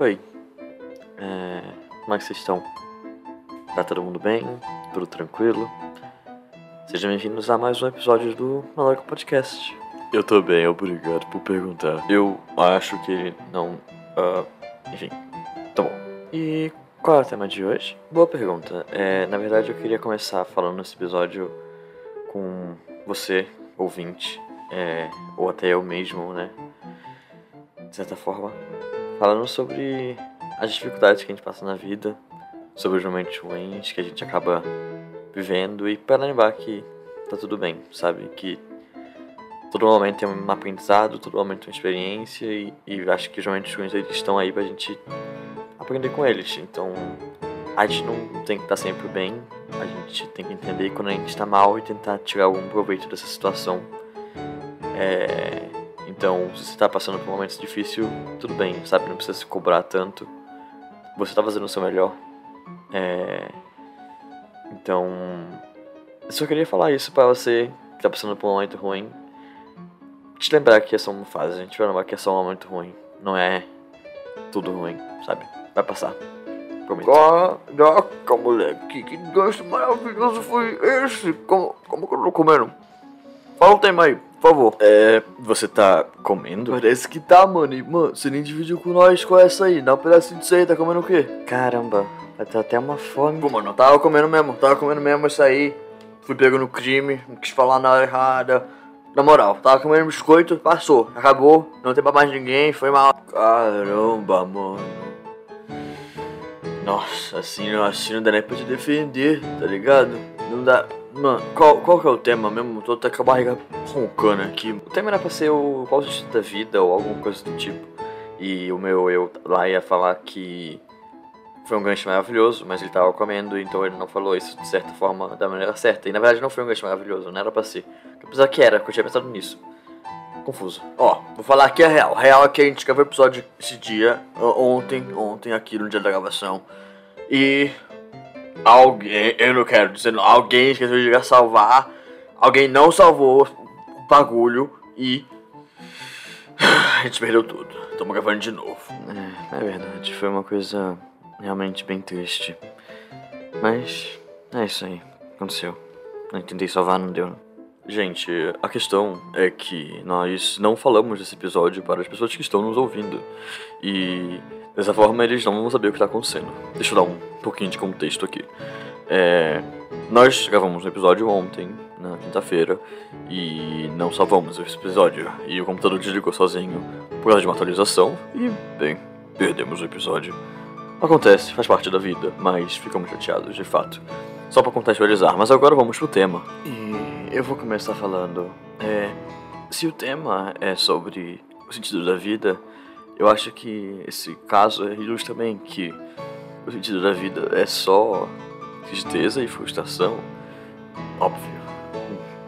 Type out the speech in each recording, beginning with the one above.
Oi. É, como é que vocês estão? Tá todo mundo bem? Tudo tranquilo? Sejam bem-vindos a mais um episódio do Maluco Podcast. Eu tô bem, obrigado por perguntar. Eu acho que não. ah, enfim, tá bom. E qual é o tema de hoje? Boa pergunta. É, na verdade, eu queria começar falando esse episódio com você, ouvinte, é, ou até eu mesmo, né? De certa forma, falando sobre as dificuldades que a gente passa na vida, sobre os momentos ruins que a gente acaba vivendo e para lembrar que tá tudo bem, sabe? Que todo momento tem um aprendizado, todo momento tem uma experiência e, e acho que os momentos ruins eles estão aí pra gente aprender com eles. Então a gente não tem que estar sempre bem, a gente tem que entender quando a gente está mal e tentar tirar algum proveito dessa situação. É, então, se você está passando por um momento difícil, tudo bem, sabe? Não precisa se cobrar tanto. Você está fazendo o seu melhor. É, então, eu só queria falar isso para você que está passando por um momento ruim. Te lembrar que é só uma fase, a gente vai lembrar que é só um momento ruim. Não é tudo ruim, sabe? Vai passar. Prometo. Caraca, moleque, que gosto maravilhoso foi esse? Como, como que eu tô comendo? Fala o tema aí, por favor. É, você tá comendo? Parece que tá, mano. E, mano, você nem dividiu com nós com essa aí. Dá um pedacinho disso aí, tá comendo o quê? Caramba, vai ter até uma fome. Pô, mano, eu tava comendo mesmo, tava comendo mesmo isso aí. Fui pego no crime, não quis falar nada errada. Na moral, tava comendo biscoito, passou, acabou, não tem pra mais ninguém, foi mal. Caramba, mano. Nossa, assim, assim não dá nem pra te defender, tá ligado? Dá. Mano, qual, qual que é o tema mesmo? Tô até com a barriga roncando aqui. O tema era pra ser o qual o sentido da vida ou alguma coisa do tipo. E o meu eu lá ia falar que foi um gancho maravilhoso, mas ele tava comendo, então ele não falou isso de certa forma, da maneira certa. E na verdade não foi um gancho maravilhoso, não era pra ser. Apesar que era, porque eu tinha pensado nisso. Confuso. Ó, vou falar aqui a real. A real é que a gente gravou o episódio esse dia, ontem, ontem, aqui no dia da gravação. E alguém, eu não quero dizer, alguém esqueceu de salvar. Alguém não salvou o bagulho e. A gente perdeu tudo. Estamos gravando de novo. É, é verdade, foi uma coisa realmente bem triste. Mas é isso aí, aconteceu. Eu tentei salvar, não deu. não. Gente, a questão é que nós não falamos desse episódio para as pessoas que estão nos ouvindo. E dessa forma eles não vão saber o que está acontecendo. Deixa eu dar um pouquinho de contexto aqui. É, nós gravamos um episódio ontem, na quinta-feira, e não salvamos esse episódio. E o computador desligou sozinho por causa de uma atualização. E, bem, perdemos o episódio. Acontece, faz parte da vida, mas ficamos chateados, de fato. Só para contextualizar, mas agora vamos pro tema. E eu vou começar falando. É, se o tema é sobre o sentido da vida, eu acho que esse caso ilustra bem que o sentido da vida é só tristeza e frustração. Óbvio,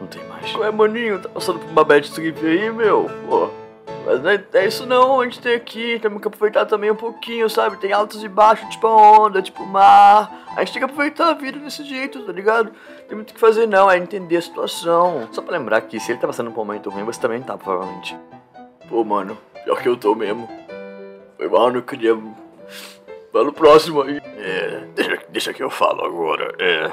não- tem mais. Ué, maninho, tá passando por uma bad trip aí, meu? Pô. Mas não é, é isso não, a gente tem aqui, temos que aproveitar também um pouquinho, sabe? Tem altos e baixos, tipo a onda, tipo mar. A gente tem que aproveitar a vida desse jeito, tá ligado? Tem muito o que fazer não, é entender a situação. Só pra lembrar que se ele tá passando por um momento ruim, você também tá, provavelmente. Pô, mano, pior que eu tô mesmo. Foi mal, não queria. Fala o próximo aí. É, deixa, deixa que eu falo agora. É,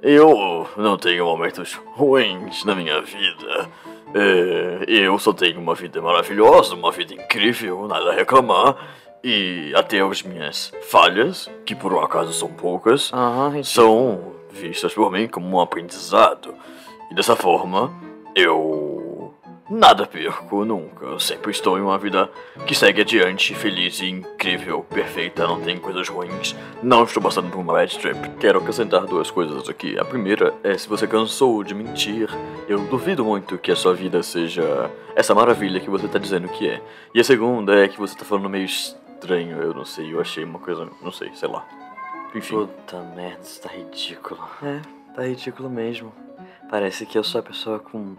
eu não tenho momentos ruins na minha vida. É, eu só tenho uma vida maravilhosa, uma vida incrível, nada a reclamar. E até as minhas falhas, que por um acaso são poucas, são vistas por mim como um aprendizado. E dessa forma, eu nada perco nunca. Eu sempre estou em uma vida que segue adiante, feliz e incrível, perfeita, não tem coisas ruins. Não estou passando por uma bad trip. Quero acrescentar duas coisas aqui. A primeira é se você cansou de mentir, eu duvido muito que a sua vida seja essa maravilha que você tá dizendo que é. E a segunda é que você tá falando meio estranho, eu não sei, eu achei uma coisa, não sei, sei lá. Enfim. Puta merda, isso tá ridículo. É, tá ridículo mesmo. Parece que eu sou a pessoa com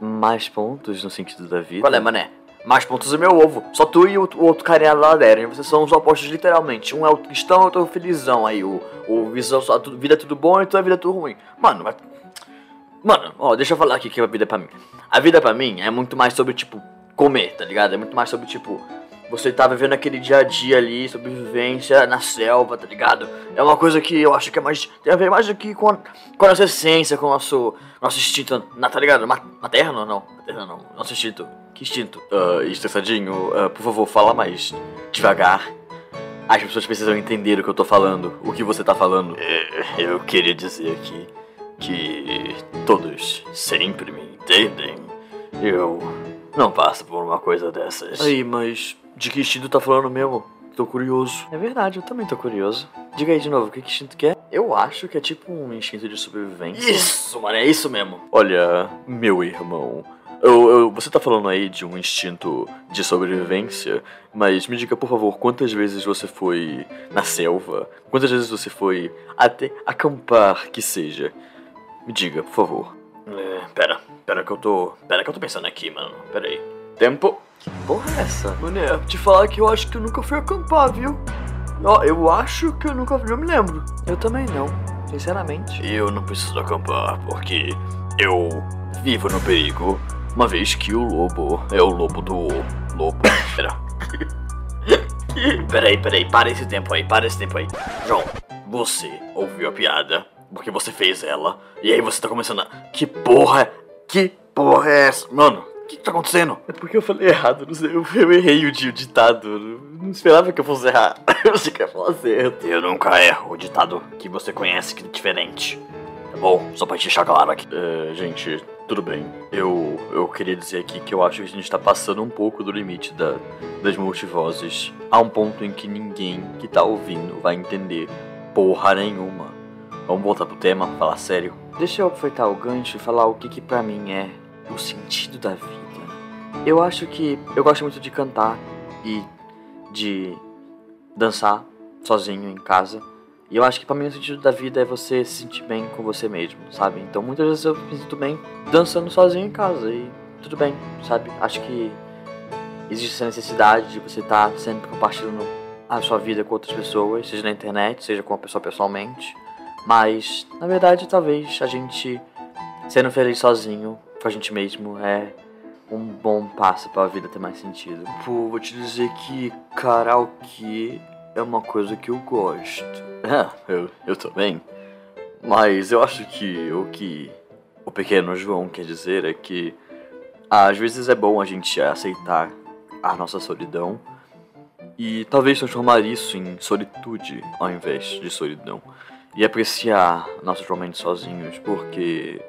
mais pontos no sentido da vida. Qual é, mané? Mais pontos é meu ovo. Só tu e o, o outro carinha lá da Eren. Vocês são os opostos, literalmente. Um é o cristão, outro é o felizão. Aí o, o visão só tudo, vida é tudo bom, então a vida é tudo ruim. Mano, vai. Mano, ó, deixa eu falar aqui que a vida é pra mim. A vida pra mim é muito mais sobre, tipo, comer, tá ligado? É muito mais sobre, tipo, você tá vivendo aquele dia a dia ali, sobrevivência na selva, tá ligado? É uma coisa que eu acho que é mais. tem a ver mais aqui com a, com a nossa essência, com o nosso, nosso instinto, na, tá ligado? Ma- Materno? Não, materno não. Nosso instinto. Que instinto? Ah, estressadinho, ah, por favor, fala mais devagar. As pessoas precisam entender o que eu tô falando, o que você tá falando. É, eu queria dizer aqui que todos sempre me entendem. Eu não passo por uma coisa dessas. Aí, mas de que instinto tá falando mesmo? Tô curioso. É verdade, eu também tô curioso. Diga aí de novo, o que, que instinto que é? Eu acho que é tipo um instinto de sobrevivência. Isso, mano, é isso mesmo. Olha, meu irmão, eu- eu- você tá falando aí de um instinto de sobrevivência, mas me diga, por favor, quantas vezes você foi na selva? Quantas vezes você foi até acampar, que seja? Me diga, por favor. É, pera, pera que eu tô. Pera que eu tô pensando aqui, mano. Pera aí. Tempo. Que porra é essa? Mano, é, te falar que eu acho que eu nunca fui acampar, viu? Ó, eu acho que eu nunca não me lembro. Eu também não, sinceramente. Eu não preciso acampar porque eu vivo no perigo, uma vez que o lobo é o lobo do lobo. Pera. Peraí, peraí, para esse tempo aí, para esse tempo aí. João, você ouviu a piada porque você fez ela e aí você tá começando a. Que porra? Que porra é essa? Mano, que, que tá acontecendo? É porque eu falei errado, não sei, eu, eu errei o, o ditado. eu Não esperava que eu fosse errar. Eu achei que ia falar certo. Eu nunca erro o ditado que você conhece que é diferente. Tá bom? Só pra te deixar claro aqui. É, gente, tudo bem. Eu, eu queria dizer aqui que eu acho que a gente tá passando um pouco do limite da, das multivozes. Há um ponto em que ninguém que tá ouvindo vai entender porra nenhuma. Vamos voltar pro tema, falar sério. Deixa eu aproveitar o gancho e falar o que que pra mim é o sentido da vida. Eu acho que eu gosto muito de cantar e de dançar sozinho em casa. E eu acho que pra mim o sentido da vida é você se sentir bem com você mesmo, sabe? Então muitas vezes eu me sinto bem dançando sozinho em casa e tudo bem, sabe? Acho que existe essa necessidade de você estar sempre compartilhando a sua vida com outras pessoas, seja na internet, seja com a pessoa pessoalmente. Mas, na verdade, talvez a gente sendo feliz sozinho com a gente mesmo é um bom passo para a vida ter mais sentido. Pô, vou te dizer que karaokê é uma coisa que eu gosto. Ah, eu, eu também. Mas eu acho que o que o pequeno João quer dizer é que às vezes é bom a gente aceitar a nossa solidão e talvez transformar isso em solitude ao invés de solidão. E apreciar nossos momentos sozinhos, porque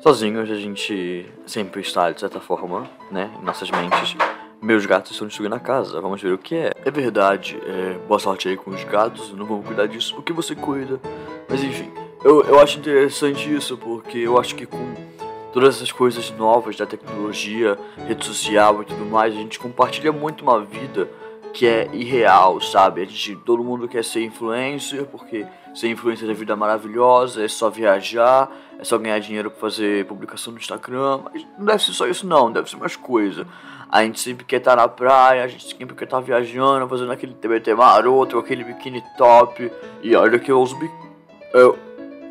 sozinhos a gente sempre está, de certa forma, né, em nossas mentes. Meus gatos estão destruindo a casa, vamos ver o que é. É verdade, é, boa sorte aí com os gatos, não vamos cuidar disso porque você cuida. Mas enfim, eu, eu acho interessante isso porque eu acho que com todas essas coisas novas da tecnologia, rede social e tudo mais, a gente compartilha muito uma vida que é irreal, sabe? A gente, todo mundo quer ser influencer porque ser influencer é vida maravilhosa, é só viajar, é só ganhar dinheiro pra fazer publicação no Instagram, mas não deve ser só isso não, deve ser mais coisa. A gente sempre quer estar na praia, a gente sempre quer estar viajando, fazendo aquele TBT maroto, aquele biquíni top. E olha que eu uso biquíni. Eu,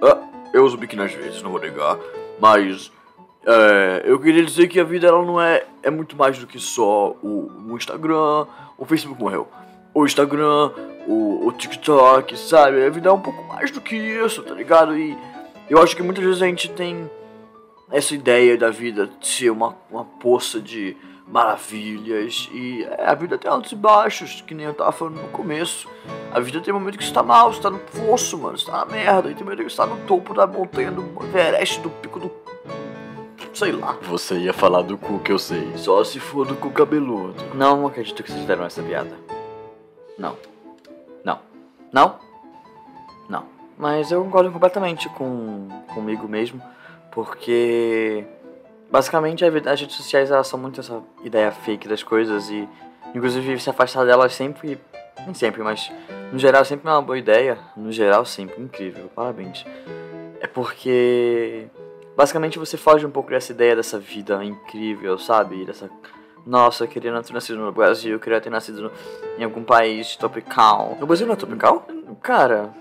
ah, eu uso biquíni às vezes, não vou negar. Mas é, eu queria dizer que a vida ela não é, é muito mais do que só o, o Instagram. O Facebook morreu. O Instagram, o, o TikTok, sabe? A vida é um pouco mais do que isso, tá ligado? E eu acho que muitas vezes a gente tem essa ideia da vida ser uma, uma poça de maravilhas e é, a vida tem altos e baixos, que nem eu tava falando no começo. A vida tem momento que você tá mal, você tá no fosso, mano, você tá na merda, e tem momento que você tá no topo da montanha do Everest, do pico do. Sei lá. Você ia falar do cu que eu sei. Só se for do cu cabeludo. Não acredito que vocês fizeram essa piada. Não. Não. Não? Não. Mas eu concordo completamente com comigo mesmo, porque basicamente a vida- as redes sociais elas são muito essa ideia fake das coisas e inclusive se afastar delas sempre, nem sempre, mas no geral sempre é uma boa ideia, no geral sempre, incrível, parabéns. É porque basicamente você foge um pouco dessa ideia dessa vida incrível, sabe? Dessa nossa, eu queria não ter nascido no Brasil, eu queria ter nascido no- em algum país tropical. No Brasil não é tropical? Cara,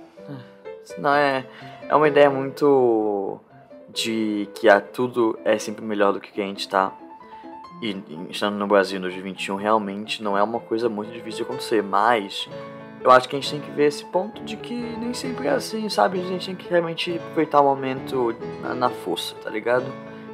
não é. É uma ideia muito de que a, tudo é sempre melhor do que que a gente tá. e, estando no Brasil em 2021 realmente não é uma coisa muito difícil de acontecer, mas eu acho que a gente tem que ver esse ponto de que nem sempre é assim, sabe? A gente tem que realmente aproveitar o momento na, na força, tá ligado?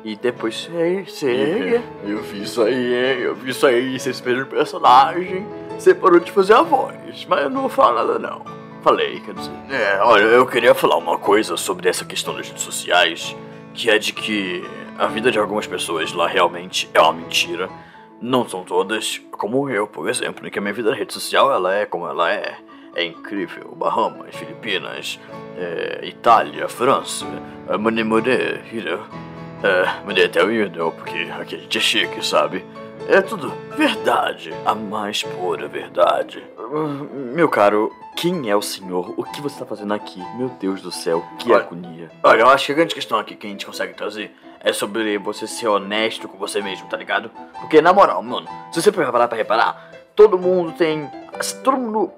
E depois ser, ser. Eu vi isso aí, hein? Eu vi isso aí, vocês fez personagem. Você parou de fazer a voz, mas eu não vou falar nada não. Falei, quer dizer. É, olha, eu queria falar uma coisa sobre essa questão das redes sociais, que é de que a vida de algumas pessoas lá realmente é uma mentira. Não são todas, como eu, por exemplo, em que a minha vida na rede social ela é como ela é. É incrível. Bahamas, Filipinas, é, Itália, França, Mané Mané, you know. É, Mané até o porque aqui a gente é chique, sabe? É tudo verdade, a mais pura verdade. Meu caro, quem é o senhor? O que você está fazendo aqui? Meu Deus do céu, que Olha- agonia. Olha, eu acho que a grande questão aqui que a gente consegue trazer é sobre você ser honesto com você mesmo, tá ligado? Porque, na moral, mano, se você parar pra reparar, todo mundo tem. assim, Todo mundo.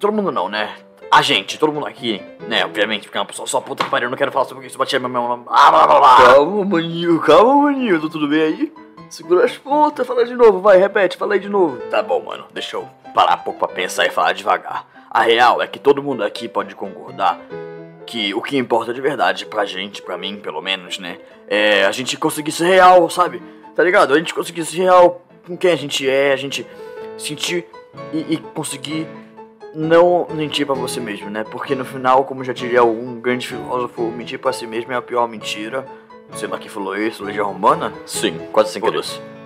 Todo mundo não, né? A gente, todo mundo aqui, né? Obviamente, porque é uma pessoa só puta que pariu, eu não quero falar sobre isso, batia meu. meu- Ah, blá, blá, blá. Calma, maninho, calma, maninho, tá tudo bem aí? Segura as pontas, fala de novo, vai, repete, fala aí de novo. Tá bom, mano, deixa eu parar um pouco pra pensar e falar devagar. A real é que todo mundo aqui pode concordar que o que importa de verdade pra gente, pra mim pelo menos, né, é a gente conseguir ser real, sabe? Tá ligado? A gente conseguir ser real com quem a gente é, a gente sentir e, e conseguir não mentir pra você mesmo, né? Porque no final, como já diria algum grande filósofo, mentir pra si mesmo é a pior mentira. Sei lá quem falou isso, Legião Romana. Sim, quase sem querer.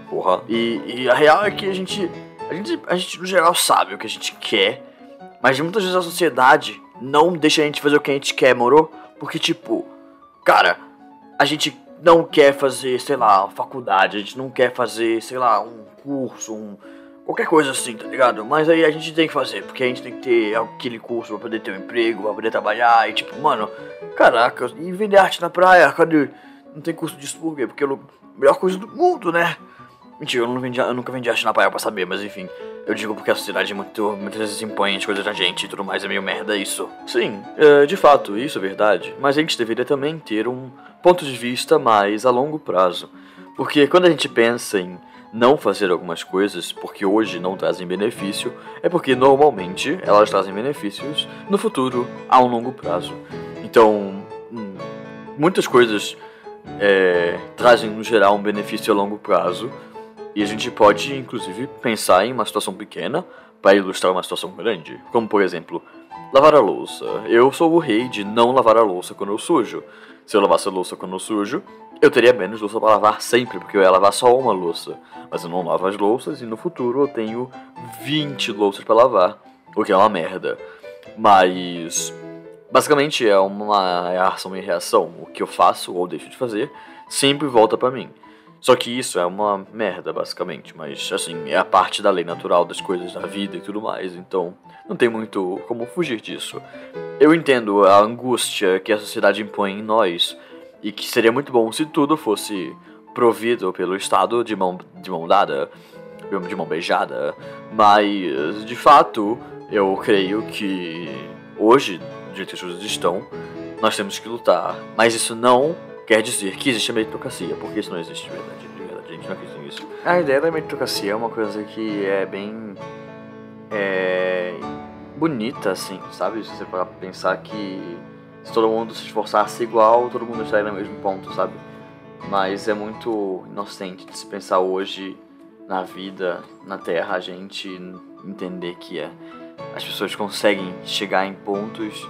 Porra. E, e a real é que a gente, a gente, a gente no geral sabe o que a gente quer, mas muitas vezes a sociedade não deixa a gente fazer o que a gente quer, moro? Porque tipo, cara, a gente não quer fazer, sei lá, faculdade, a gente não quer fazer, sei lá, um curso, um qualquer coisa assim, tá ligado? Mas aí a gente tem que fazer, porque a gente tem que ter aquele curso pra poder ter um emprego, pra poder trabalhar e tipo, mano, caraca, e vender arte na praia, cadê? Não tem curso disso por quê? Porque é a melhor coisa do mundo, né? Mentira, eu, vendi, eu nunca vendi arte na praia pra saber, mas enfim. Eu digo porque a sociedade é muito, muitas vezes impõe as coisas na gente e tudo mais, é meio merda isso. Sim, é, de fato, isso é verdade. Mas a gente deveria também ter um ponto de vista mais a longo prazo. Porque quando a gente pensa em não fazer algumas coisas porque hoje não trazem benefício, é porque normalmente elas trazem benefícios no futuro a um longo prazo. Então, hum, muitas coisas é, trazem no geral um benefício a longo prazo e a gente pode inclusive pensar em uma situação pequena para ilustrar uma situação grande, como por exemplo lavar a louça. Eu sou o rei de não lavar a louça quando eu sujo. Se eu lavasse a louça quando eu sujo, eu teria menos louça para lavar sempre, porque eu ia lavar só uma louça. Mas eu não lavo as louças e no futuro eu tenho 20 louças para lavar, o que é uma merda. Mas basicamente é uma é ação e reação. O que eu faço ou deixo de fazer sempre volta para mim. Só que isso é uma merda, basicamente. Mas, assim, é a parte da lei natural das coisas da vida e tudo mais. Então, não tem muito como fugir disso. Eu entendo a angústia que a sociedade impõe em nós. E que seria muito bom se tudo fosse provido pelo Estado de mão, de mão dada, de mão beijada. Mas, de fato, eu creio que hoje, as coisas estão, nós temos que lutar. Mas isso não quer dizer que existe a meritocracia, porque isso não existe de verdade. De verdade, a gente não acredita nisso. A ideia da meritocracia é uma coisa que é bem. É. bonita, assim, sabe? Se você pra pensar que se todo mundo se esforçasse igual, todo mundo estaria no mesmo ponto, sabe? Mas é muito inocente de se pensar hoje na vida, na Terra, a gente entender que é, as pessoas conseguem chegar em pontos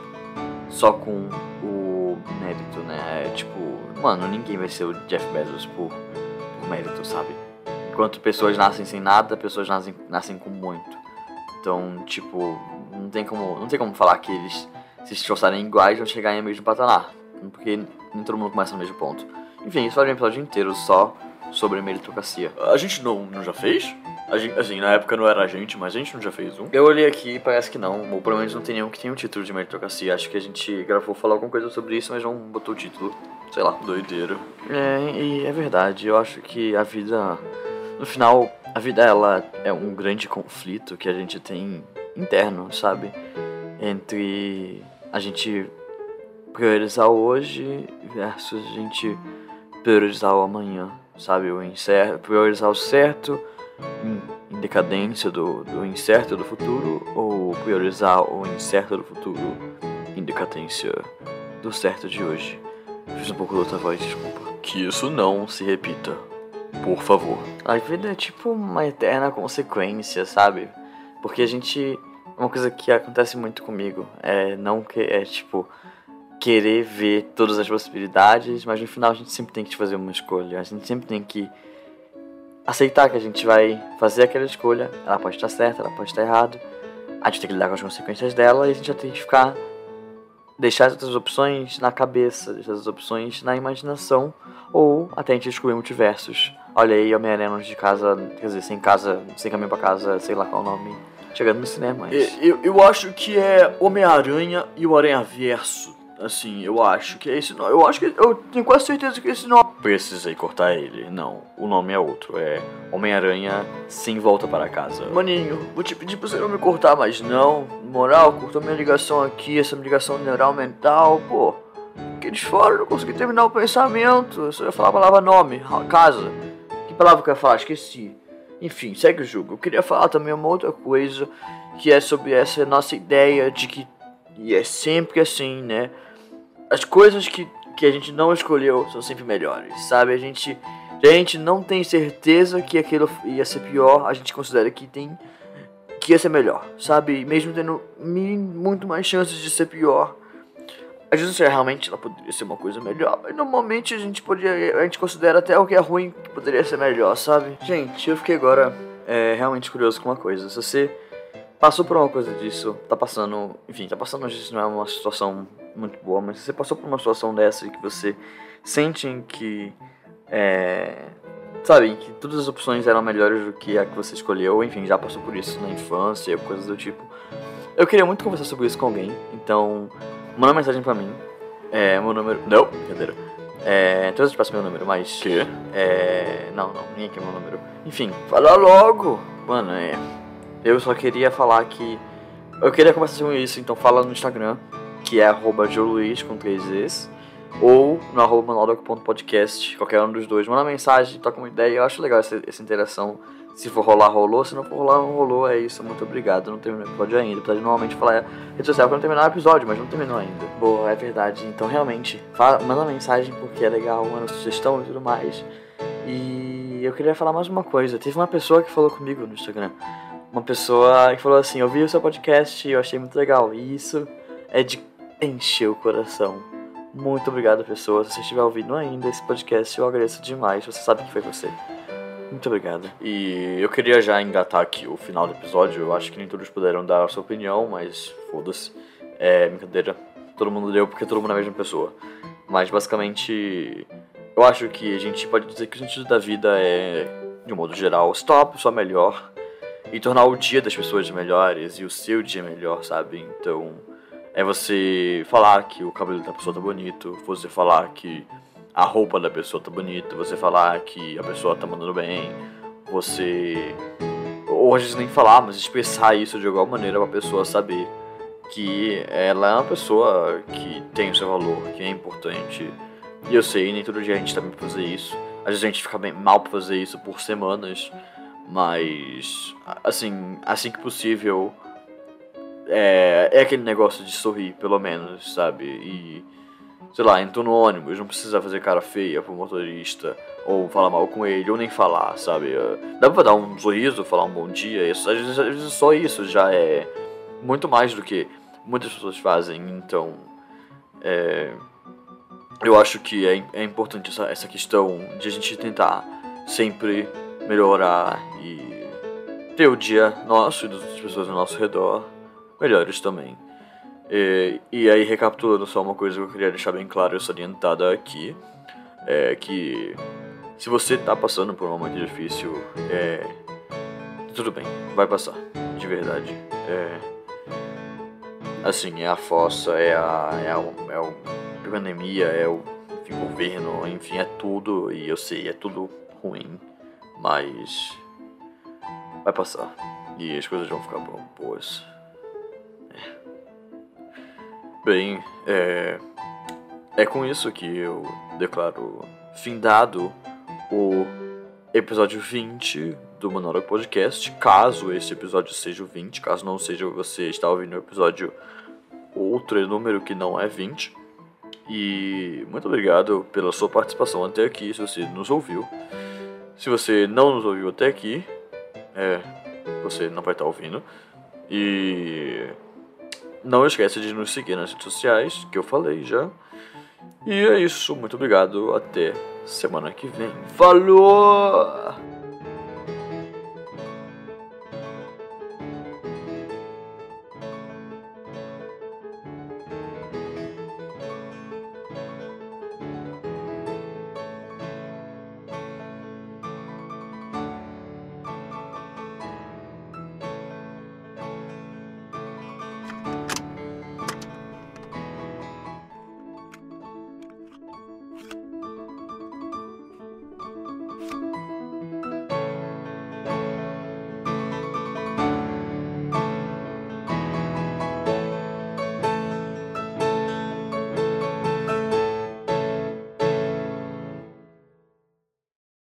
só com o mérito, né? É, tipo, mano, ninguém vai ser o Jeff Bezos por, por mérito, sabe? Enquanto pessoas nascem sem nada, pessoas nascem, nascem com muito. Então, tipo, não tem como, não tem como falar que eles se esforçarem iguais vão chegar em mesmo patamar, porque nem todo mundo começa no mesmo ponto. Enfim, isso faria um episódio inteiro só sobre meritocracia. A gente não, não já fez? A gente, assim, na época não era a gente, mas a gente não já fez um? Eu olhei aqui e parece que não, ou pelo menos não tem nenhum que tenha um título de meritocracia. Acho que a gente gravou falar alguma coisa sobre isso, mas não botou o título. Sei lá. Doideira. É, e é verdade, eu acho que a vida. No final, a vida ela é um grande conflito que a gente tem interno, sabe? Entre a gente priorizar hoje versus a gente priorizar o amanhã. Sabe? O incerto, priorizar o certo em, decadência do, do incerto do futuro ou priorizar o incerto do futuro em decadência do certo de hoje. Fiz um pouco de outra voz, desculpa. Que isso não se repita. Por favor. A vida é tipo uma eterna consequência, sabe? Porque a gente. Uma coisa que acontece muito comigo é não que. É tipo. Querer ver todas as possibilidades, mas no final a gente sempre tem que fazer uma escolha. A gente sempre tem que aceitar que a gente vai fazer aquela escolha. Ela pode estar certa, ela pode estar errada. A gente tem que lidar com as consequências dela e a gente já tem que ficar deixar as outras opções na cabeça, deixar as opções na imaginação, ou até a gente descobrir multiversos. Olha aí, Homem-Aranha longe de casa, quer dizer, sem casa, sem caminho pra casa, sei lá qual o nome, chegando no cinema. Mas... Eu, eu acho que é Homem-Aranha e o Aranha-Verso. Assim, eu acho que é esse nome. Eu acho que. Eu tenho quase certeza que esse nome. Precisei cortar ele. Não, o nome é outro. É Homem-Aranha sem volta para casa. Maninho, vou te pedir pra você não me cortar, mas não. Moral, cortou minha ligação aqui, essa ligação neural mental, pô. Fiquei de fora, não consegui terminar o pensamento. Eu só ia falar a palavra nome, casa. Que palavra que eu ia falar? Esqueci. Enfim, segue o jogo. Eu queria falar também uma outra coisa, que é sobre essa nossa ideia de que. E é sempre assim, né? As coisas que, que a gente não escolheu são sempre melhores, sabe? A gente, a gente não tem certeza que aquilo ia ser pior, a gente considera que tem que ia ser melhor, sabe? Mesmo tendo muito mais chances de ser pior, às vezes realmente ela poderia ser uma coisa melhor, mas normalmente a gente poderia, a gente considera até o que é ruim que poderia ser melhor, sabe? Gente, eu fiquei agora é, realmente curioso com uma coisa. Se você passou por uma coisa disso, tá passando, enfim, tá passando, vezes não é uma situação muito boa, mas se você passou por uma situação dessa e que você sente que, é, sabe, que todas as opções eram melhores do que a que você escolheu, enfim, já passou por isso na infância, coisas do tipo. Eu queria muito conversar sobre isso com alguém, então manda uma mensagem pra mim. É, meu número. Não, brincadeira. É, então eu te passo meu número, mas. Que? É. Não, não, ninguém quer meu número. Enfim, fala logo! Mano, é. Eu só queria falar que. Eu queria conversar sobre isso, então fala no Instagram que é arroba joluiz com três Zs, ou no arroba manualdoc.podcast, qualquer um dos dois. Manda mensagem, toca uma ideia, eu acho legal essa, essa interação. Se for rolar, rolou. Se não for rolar, não rolou. É isso, muito obrigado. Não terminou o episódio ainda. Apesar de normalmente falar rede social não terminar o episódio, mas não terminou ainda. Boa, é verdade. Então, realmente, fala, manda mensagem porque é legal, manda sugestão e tudo mais. E eu queria falar mais uma coisa. Teve uma pessoa que falou comigo no Instagram. Uma pessoa que falou assim: Eu vi o seu podcast e eu achei muito legal. E isso é de encheu o coração. Muito obrigado, pessoa. Se você estiver ouvindo ainda esse podcast, eu agradeço demais. Você sabe que foi você. Muito obrigado. E eu queria já engatar aqui o final do episódio. Eu acho que nem todos puderam dar a sua opinião, mas foda-se. É brincadeira. Todo mundo deu porque todo mundo é a mesma pessoa. Mas basicamente, eu acho que a gente pode dizer que o sentido da vida é, de um modo geral, uma pessoa melhor e tornar o dia das pessoas melhores e o seu dia melhor, sabe? Então é você falar que o cabelo da pessoa tá bonito, você falar que a roupa da pessoa tá bonita, você falar que a pessoa tá mandando bem, você. Ou às vezes nem falar, mas expressar isso de alguma maneira pra pessoa saber que ela é uma pessoa que tem o seu valor, que é importante. E eu sei, nem todo dia a gente tá bem pra fazer isso. Às vezes a gente fica bem mal pra fazer isso por semanas, mas assim, assim que possível é, é aquele negócio de sorrir, pelo menos, sabe? E, sei lá, entrou no ônibus, não precisa fazer cara feia pro motorista, ou falar mal com ele, ou nem falar, sabe? Dá pra dar um sorriso, falar um bom dia, isso, às, vezes, às vezes só isso já é muito mais do que muitas pessoas fazem, então. É, eu acho que é, é importante essa, essa questão de a gente tentar sempre melhorar ter o dia nosso e das pessoas ao nosso redor melhores também. E, e aí, recapitulando só uma coisa que eu queria deixar bem claro e salientada aqui, é que se você está passando por um momento difícil, é, tudo bem, vai passar, de verdade. É, assim, é a fossa, é a, é a, é a pandemia, é o enfim, governo, enfim, é tudo, e eu sei, é tudo ruim, mas vai passar, e as coisas vão ficar boas. Bem, é, é com isso que eu declaro findado o episódio 20 do Monólogo Podcast. Caso esse episódio seja o 20, caso não seja, você está ouvindo o episódio outro número que não é 20. E muito obrigado pela sua participação até aqui, se você nos ouviu. Se você não nos ouviu até aqui, é, você não vai estar ouvindo. E não esqueça de nos seguir nas redes sociais, que eu falei já. E é isso, muito obrigado, até semana que vem. Falou!